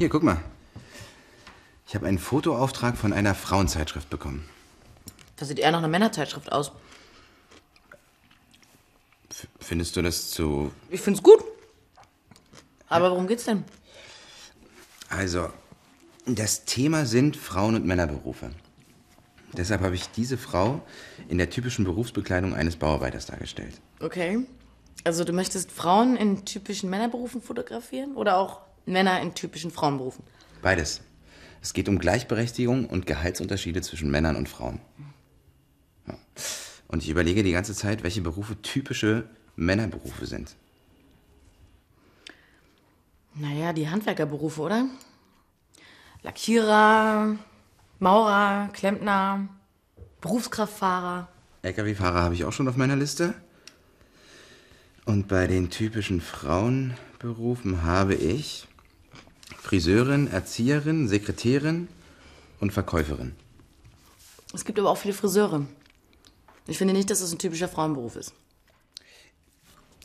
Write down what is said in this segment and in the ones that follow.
Hier, guck mal. Ich habe einen Fotoauftrag von einer Frauenzeitschrift bekommen. Das sieht eher nach einer Männerzeitschrift aus. F findest du das zu... Ich find's gut. Aber worum geht's denn? Also, das Thema sind Frauen- und Männerberufe. Deshalb habe ich diese Frau in der typischen Berufsbekleidung eines Bauarbeiters dargestellt. Okay. Also du möchtest Frauen in typischen Männerberufen fotografieren oder auch Männer in typischen Frauenberufen? Beides. Es geht um Gleichberechtigung und Gehaltsunterschiede zwischen Männern und Frauen. Ja. Und ich überlege die ganze Zeit, welche Berufe typische Männerberufe sind. Naja, die Handwerkerberufe, oder? Lackierer, Maurer, Klempner, Berufskraftfahrer. Lkw-Fahrer habe ich auch schon auf meiner Liste. Und bei den typischen Frauenberufen habe ich Friseurin, Erzieherin, Sekretärin und Verkäuferin. Es gibt aber auch viele Friseure. Ich finde nicht, dass das ein typischer Frauenberuf ist.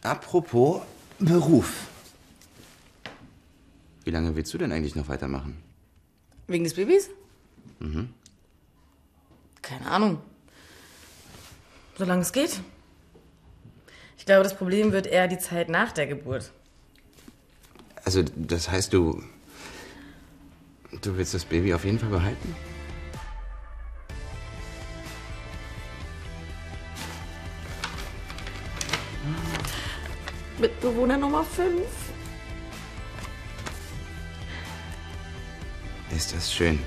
Apropos Beruf. Wie lange willst du denn eigentlich noch weitermachen? Wegen des Babys? Mhm. Keine Ahnung. Solange es geht. Ich glaube, das Problem wird eher die Zeit nach der Geburt. Also, das heißt, du. Du willst das Baby auf jeden Fall behalten? Mitbewohner Nummer 5. Ist das schön.